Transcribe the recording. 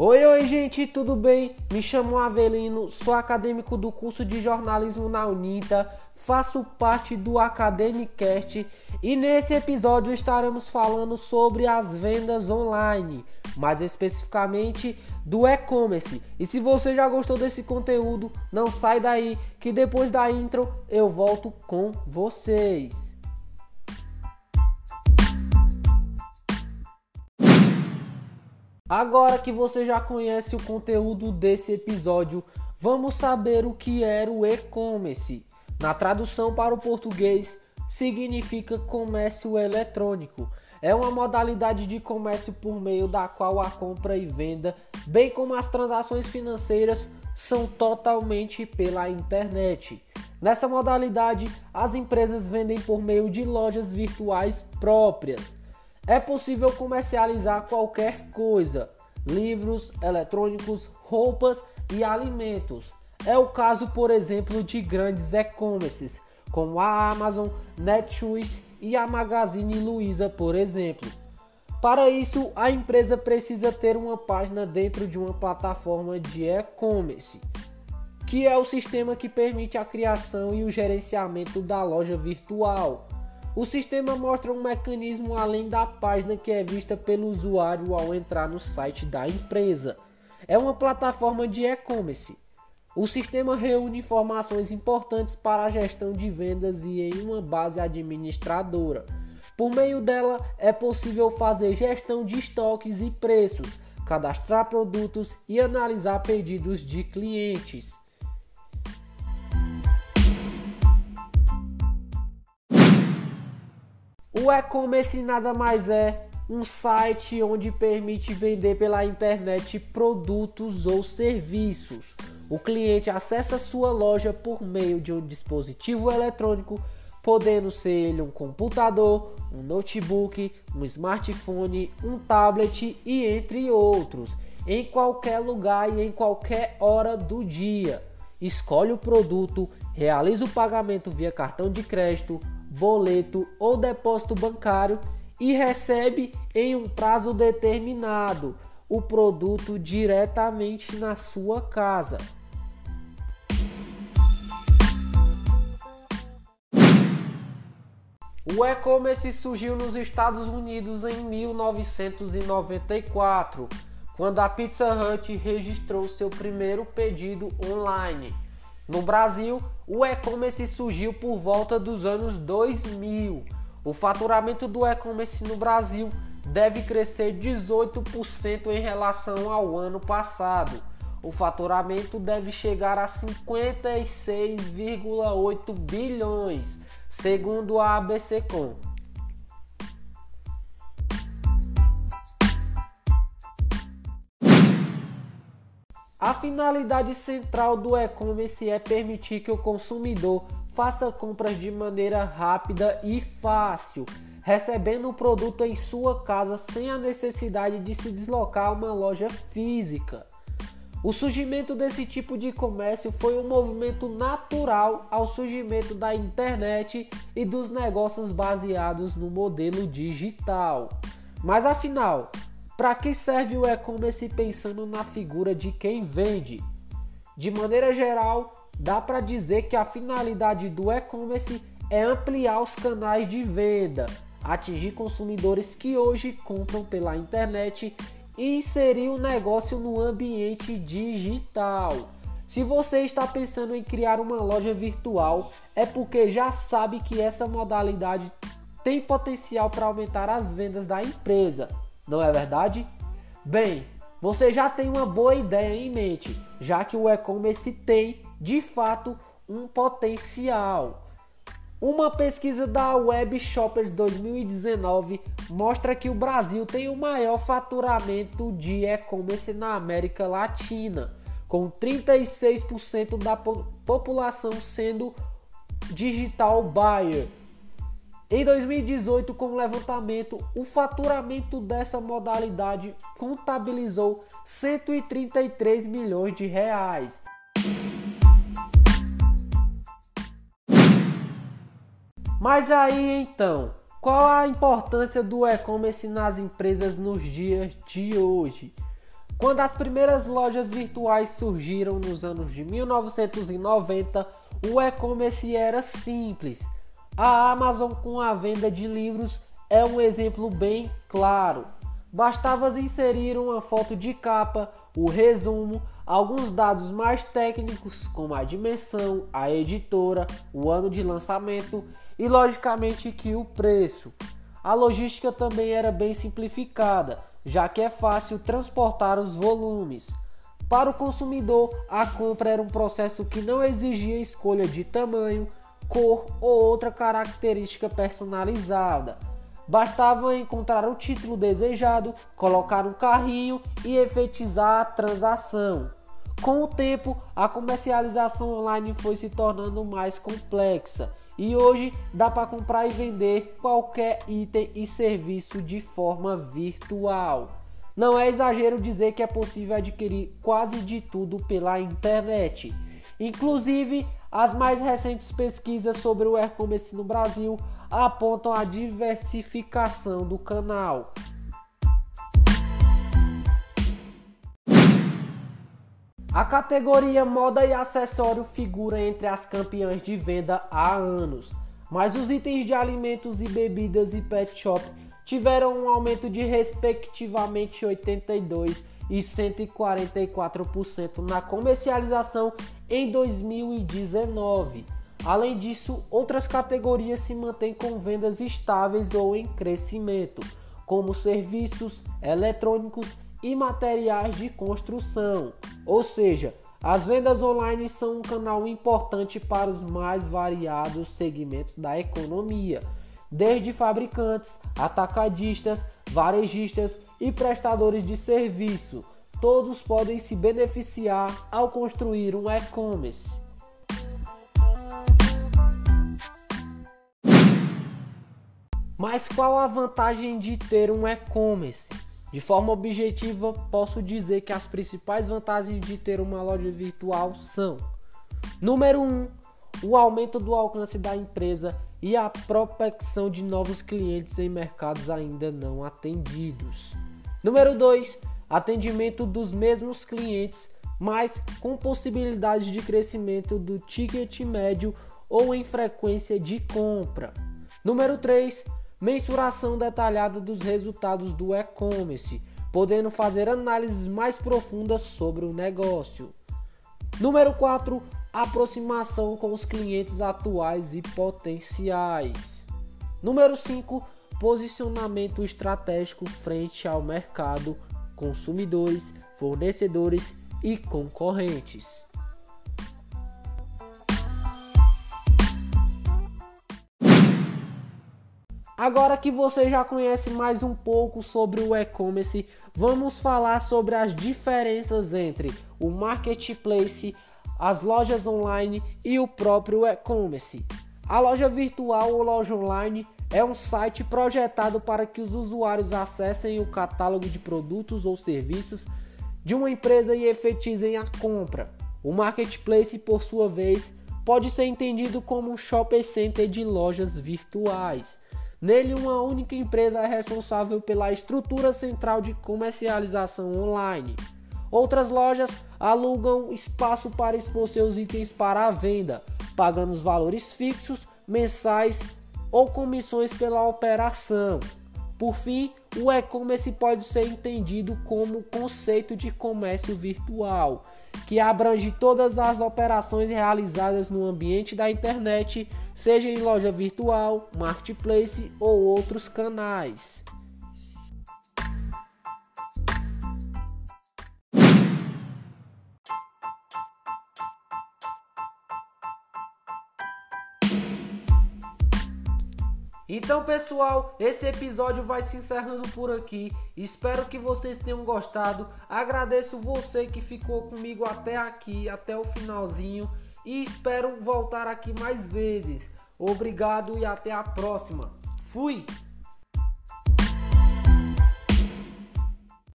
Oi, oi, gente, tudo bem? Me chamo Avelino, sou acadêmico do curso de jornalismo na Unita, faço parte do Academicast e nesse episódio estaremos falando sobre as vendas online, mais especificamente do e-commerce. E se você já gostou desse conteúdo, não sai daí que depois da intro eu volto com vocês. Agora que você já conhece o conteúdo desse episódio, vamos saber o que era o e-commerce. Na tradução para o português, significa comércio eletrônico. É uma modalidade de comércio por meio da qual a compra e venda, bem como as transações financeiras, são totalmente pela internet. Nessa modalidade, as empresas vendem por meio de lojas virtuais próprias é possível comercializar qualquer coisa: livros, eletrônicos, roupas e alimentos. É o caso, por exemplo, de grandes e-commerces como a Amazon, Netshoes e a Magazine Luiza, por exemplo. Para isso, a empresa precisa ter uma página dentro de uma plataforma de e-commerce, que é o sistema que permite a criação e o gerenciamento da loja virtual. O sistema mostra um mecanismo além da página que é vista pelo usuário ao entrar no site da empresa. É uma plataforma de e-commerce. O sistema reúne informações importantes para a gestão de vendas e em uma base administradora. Por meio dela é possível fazer gestão de estoques e preços, cadastrar produtos e analisar pedidos de clientes. O e-commerce nada mais é um site onde permite vender pela internet produtos ou serviços. O cliente acessa sua loja por meio de um dispositivo eletrônico, podendo ser ele um computador, um notebook, um smartphone, um tablet e entre outros, em qualquer lugar e em qualquer hora do dia. Escolhe o produto, realiza o pagamento via cartão de crédito, boleto ou depósito bancário e recebe em um prazo determinado o produto diretamente na sua casa. O e-commerce surgiu nos Estados Unidos em 1994, quando a Pizza Hut registrou seu primeiro pedido online. No Brasil, o e-commerce surgiu por volta dos anos 2000. O faturamento do e-commerce no Brasil deve crescer 18% em relação ao ano passado. O faturamento deve chegar a 56,8 bilhões, segundo a ABCcom. A finalidade central do e-commerce é permitir que o consumidor faça compras de maneira rápida e fácil, recebendo o produto em sua casa sem a necessidade de se deslocar a uma loja física. O surgimento desse tipo de comércio foi um movimento natural ao surgimento da internet e dos negócios baseados no modelo digital. Mas afinal, para que serve o e-commerce pensando na figura de quem vende? De maneira geral, dá para dizer que a finalidade do e-commerce é ampliar os canais de venda, atingir consumidores que hoje compram pela internet e inserir o negócio no ambiente digital. Se você está pensando em criar uma loja virtual, é porque já sabe que essa modalidade tem potencial para aumentar as vendas da empresa não é verdade? Bem, você já tem uma boa ideia em mente, já que o e-commerce tem, de fato, um potencial. Uma pesquisa da Web Shoppers 2019 mostra que o Brasil tem o maior faturamento de e-commerce na América Latina, com 36% da população sendo digital buyer em 2018, com o levantamento, o faturamento dessa modalidade contabilizou 133 milhões de reais. Mas aí então, qual a importância do e-commerce nas empresas nos dias de hoje? Quando as primeiras lojas virtuais surgiram nos anos de 1990, o e-commerce era simples. A Amazon com a venda de livros é um exemplo bem claro. Bastava inserir uma foto de capa, o resumo, alguns dados mais técnicos, como a dimensão, a editora, o ano de lançamento e, logicamente, que o preço. A logística também era bem simplificada, já que é fácil transportar os volumes. Para o consumidor, a compra era um processo que não exigia escolha de tamanho, cor ou outra característica personalizada. Bastava encontrar o título desejado, colocar um carrinho e efetizar a transação. Com o tempo, a comercialização online foi se tornando mais complexa e hoje dá para comprar e vender qualquer item e serviço de forma virtual. Não é exagero dizer que é possível adquirir quase de tudo pela internet. Inclusive, as mais recentes pesquisas sobre o e-commerce no Brasil apontam a diversificação do canal. A categoria moda e acessório figura entre as campeãs de venda há anos, mas os itens de alimentos e bebidas e pet shop tiveram um aumento de respectivamente 82 e 144% na comercialização em 2019. Além disso, outras categorias se mantêm com vendas estáveis ou em crescimento, como serviços eletrônicos e materiais de construção. Ou seja, as vendas online são um canal importante para os mais variados segmentos da economia, desde fabricantes, atacadistas, varejistas e prestadores de serviço. Todos podem se beneficiar ao construir um e-commerce. Mas qual a vantagem de ter um e-commerce? De forma objetiva, posso dizer que as principais vantagens de ter uma loja virtual são: número 1, um, o aumento do alcance da empresa e a prospecção de novos clientes em mercados ainda não atendidos. Número 2, atendimento dos mesmos clientes, mas com possibilidade de crescimento do ticket médio ou em frequência de compra. Número 3, mensuração detalhada dos resultados do e-commerce, podendo fazer análises mais profundas sobre o negócio. Número 4, aproximação com os clientes atuais e potenciais. Número 5, posicionamento estratégico frente ao mercado, consumidores, fornecedores e concorrentes. Agora que você já conhece mais um pouco sobre o e-commerce, vamos falar sobre as diferenças entre o marketplace, as lojas online e o próprio e-commerce. A loja virtual ou loja online é um site projetado para que os usuários acessem o catálogo de produtos ou serviços de uma empresa e efetizem a compra. O marketplace, por sua vez, pode ser entendido como um shopping center de lojas virtuais Nele, uma única empresa é responsável pela estrutura central de comercialização online. Outras lojas alugam espaço para expor seus itens para a venda, pagando os valores fixos, mensais ou comissões pela operação. Por fim, o e-commerce pode ser entendido como conceito de comércio virtual, que abrange todas as operações realizadas no ambiente da internet, seja em loja virtual, marketplace ou outros canais. Então, pessoal, esse episódio vai se encerrando por aqui. Espero que vocês tenham gostado. Agradeço você que ficou comigo até aqui, até o finalzinho. E espero voltar aqui mais vezes. Obrigado e até a próxima. Fui!